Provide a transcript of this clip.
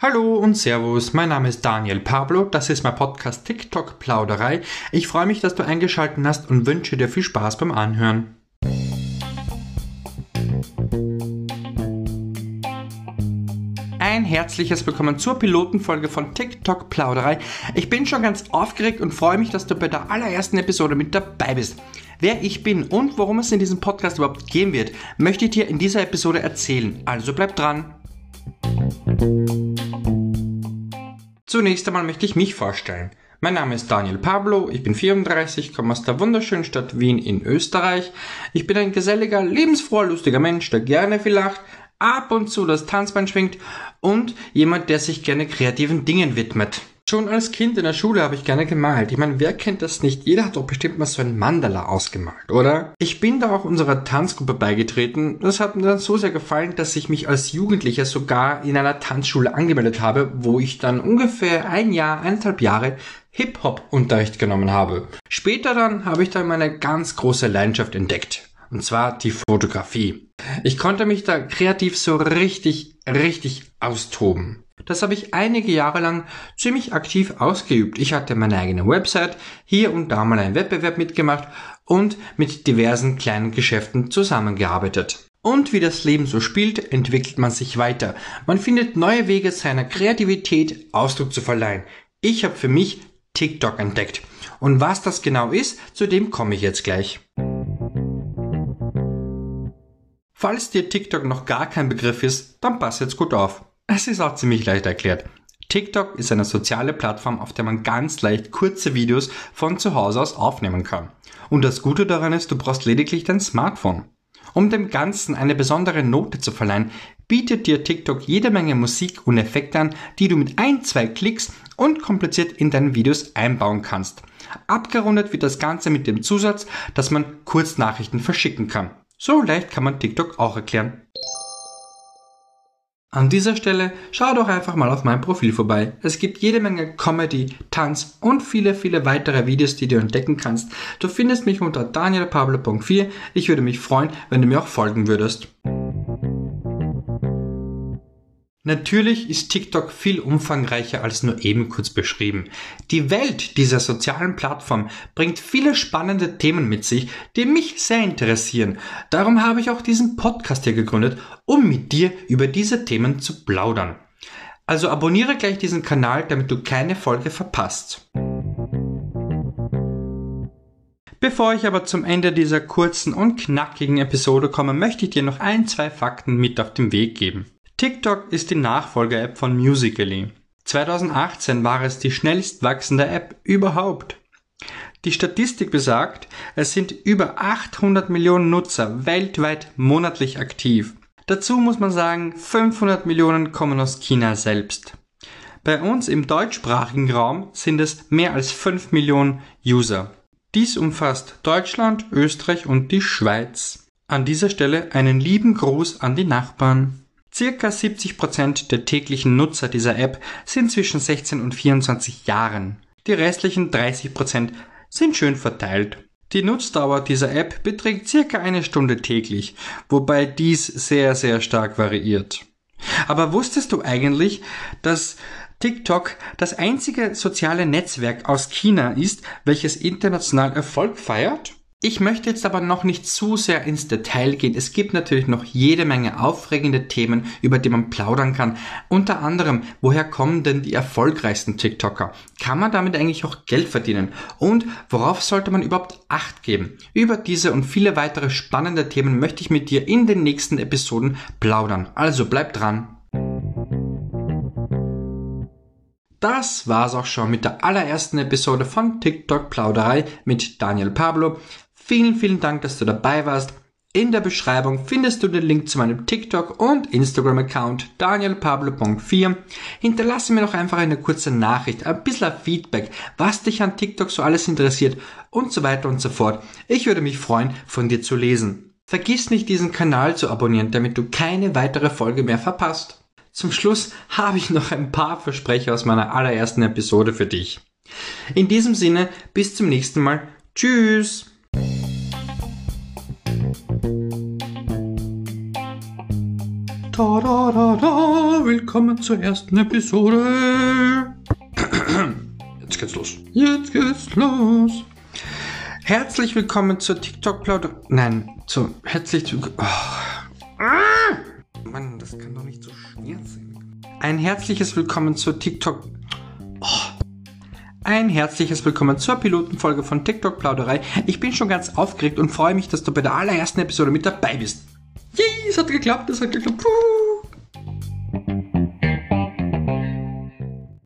Hallo und Servus, mein Name ist Daniel Pablo, das ist mein Podcast TikTok Plauderei. Ich freue mich, dass du eingeschaltet hast und wünsche dir viel Spaß beim Anhören. Ein herzliches Willkommen zur Pilotenfolge von TikTok Plauderei. Ich bin schon ganz aufgeregt und freue mich, dass du bei der allerersten Episode mit dabei bist. Wer ich bin und worum es in diesem Podcast überhaupt gehen wird, möchte ich dir in dieser Episode erzählen. Also bleib dran. Zunächst einmal möchte ich mich vorstellen. Mein Name ist Daniel Pablo, ich bin 34, komme aus der wunderschönen Stadt Wien in Österreich. Ich bin ein geselliger, lebensfroher, lustiger Mensch, der gerne viel lacht, ab und zu das Tanzbein schwingt und jemand, der sich gerne kreativen Dingen widmet. Schon als Kind in der Schule habe ich gerne gemalt. Ich meine, wer kennt das nicht? Jeder hat doch bestimmt mal so ein Mandala ausgemalt, oder? Ich bin da auch unserer Tanzgruppe beigetreten. Das hat mir dann so sehr gefallen, dass ich mich als Jugendlicher sogar in einer Tanzschule angemeldet habe, wo ich dann ungefähr ein Jahr, eineinhalb Jahre Hip-Hop-Unterricht genommen habe. Später dann habe ich dann meine ganz große Leidenschaft entdeckt. Und zwar die Fotografie. Ich konnte mich da kreativ so richtig, richtig austoben. Das habe ich einige Jahre lang ziemlich aktiv ausgeübt. Ich hatte meine eigene Website, hier und da mal einen Wettbewerb mitgemacht und mit diversen kleinen Geschäften zusammengearbeitet. Und wie das Leben so spielt, entwickelt man sich weiter. Man findet neue Wege seiner Kreativität Ausdruck zu verleihen. Ich habe für mich TikTok entdeckt. Und was das genau ist, zu dem komme ich jetzt gleich. Falls dir TikTok noch gar kein Begriff ist, dann pass jetzt gut auf. Es ist auch ziemlich leicht erklärt. TikTok ist eine soziale Plattform, auf der man ganz leicht kurze Videos von zu Hause aus aufnehmen kann. Und das Gute daran ist, du brauchst lediglich dein Smartphone. Um dem Ganzen eine besondere Note zu verleihen, bietet dir TikTok jede Menge Musik und Effekte an, die du mit ein, zwei Klicks unkompliziert in deine Videos einbauen kannst. Abgerundet wird das Ganze mit dem Zusatz, dass man Kurznachrichten verschicken kann. So leicht kann man TikTok auch erklären. An dieser Stelle schau doch einfach mal auf meinem Profil vorbei. Es gibt jede Menge Comedy, Tanz und viele, viele weitere Videos, die du entdecken kannst. Du findest mich unter danielpablo.4. Ich würde mich freuen, wenn du mir auch folgen würdest. Natürlich ist TikTok viel umfangreicher als nur eben kurz beschrieben. Die Welt dieser sozialen Plattform bringt viele spannende Themen mit sich, die mich sehr interessieren. Darum habe ich auch diesen Podcast hier gegründet, um mit dir über diese Themen zu plaudern. Also abonniere gleich diesen Kanal, damit du keine Folge verpasst. Bevor ich aber zum Ende dieser kurzen und knackigen Episode komme, möchte ich dir noch ein, zwei Fakten mit auf den Weg geben. TikTok ist die Nachfolger-App von Musical.ly. 2018 war es die schnellst wachsende App überhaupt. Die Statistik besagt, es sind über 800 Millionen Nutzer weltweit monatlich aktiv. Dazu muss man sagen, 500 Millionen kommen aus China selbst. Bei uns im deutschsprachigen Raum sind es mehr als 5 Millionen User. Dies umfasst Deutschland, Österreich und die Schweiz. An dieser Stelle einen lieben Gruß an die Nachbarn. Circa 70% der täglichen Nutzer dieser App sind zwischen 16 und 24 Jahren. Die restlichen 30% sind schön verteilt. Die Nutzdauer dieser App beträgt circa eine Stunde täglich, wobei dies sehr, sehr stark variiert. Aber wusstest du eigentlich, dass TikTok das einzige soziale Netzwerk aus China ist, welches international Erfolg feiert? Ich möchte jetzt aber noch nicht zu sehr ins Detail gehen. Es gibt natürlich noch jede Menge aufregende Themen, über die man plaudern kann. Unter anderem, woher kommen denn die erfolgreichsten TikToker? Kann man damit eigentlich auch Geld verdienen? Und worauf sollte man überhaupt Acht geben? Über diese und viele weitere spannende Themen möchte ich mit dir in den nächsten Episoden plaudern. Also bleib dran. Das war's auch schon mit der allerersten Episode von TikTok Plauderei mit Daniel Pablo. Vielen, vielen Dank, dass du dabei warst. In der Beschreibung findest du den Link zu meinem TikTok und Instagram-Account danielpablo.4. Hinterlasse mir doch einfach eine kurze Nachricht, ein bisschen Feedback, was dich an TikTok so alles interessiert und so weiter und so fort. Ich würde mich freuen, von dir zu lesen. Vergiss nicht, diesen Kanal zu abonnieren, damit du keine weitere Folge mehr verpasst. Zum Schluss habe ich noch ein paar Versprecher aus meiner allerersten Episode für dich. In diesem Sinne, bis zum nächsten Mal. Tschüss! Ta da da da, willkommen zur ersten Episode. Jetzt geht's los. Jetzt geht's los. Herzlich willkommen zur TikTok Plauder. Nein, zu herzlich. Oh. Ah! Mann, das kann doch nicht so schwer sein. Ein herzliches Willkommen zur TikTok. Oh. Ein herzliches Willkommen zur Pilotenfolge von TikTok Plauderei. Ich bin schon ganz aufgeregt und freue mich, dass du bei der allerersten Episode mit dabei bist. Yay, es hat geklappt, es hat geklappt. Puh.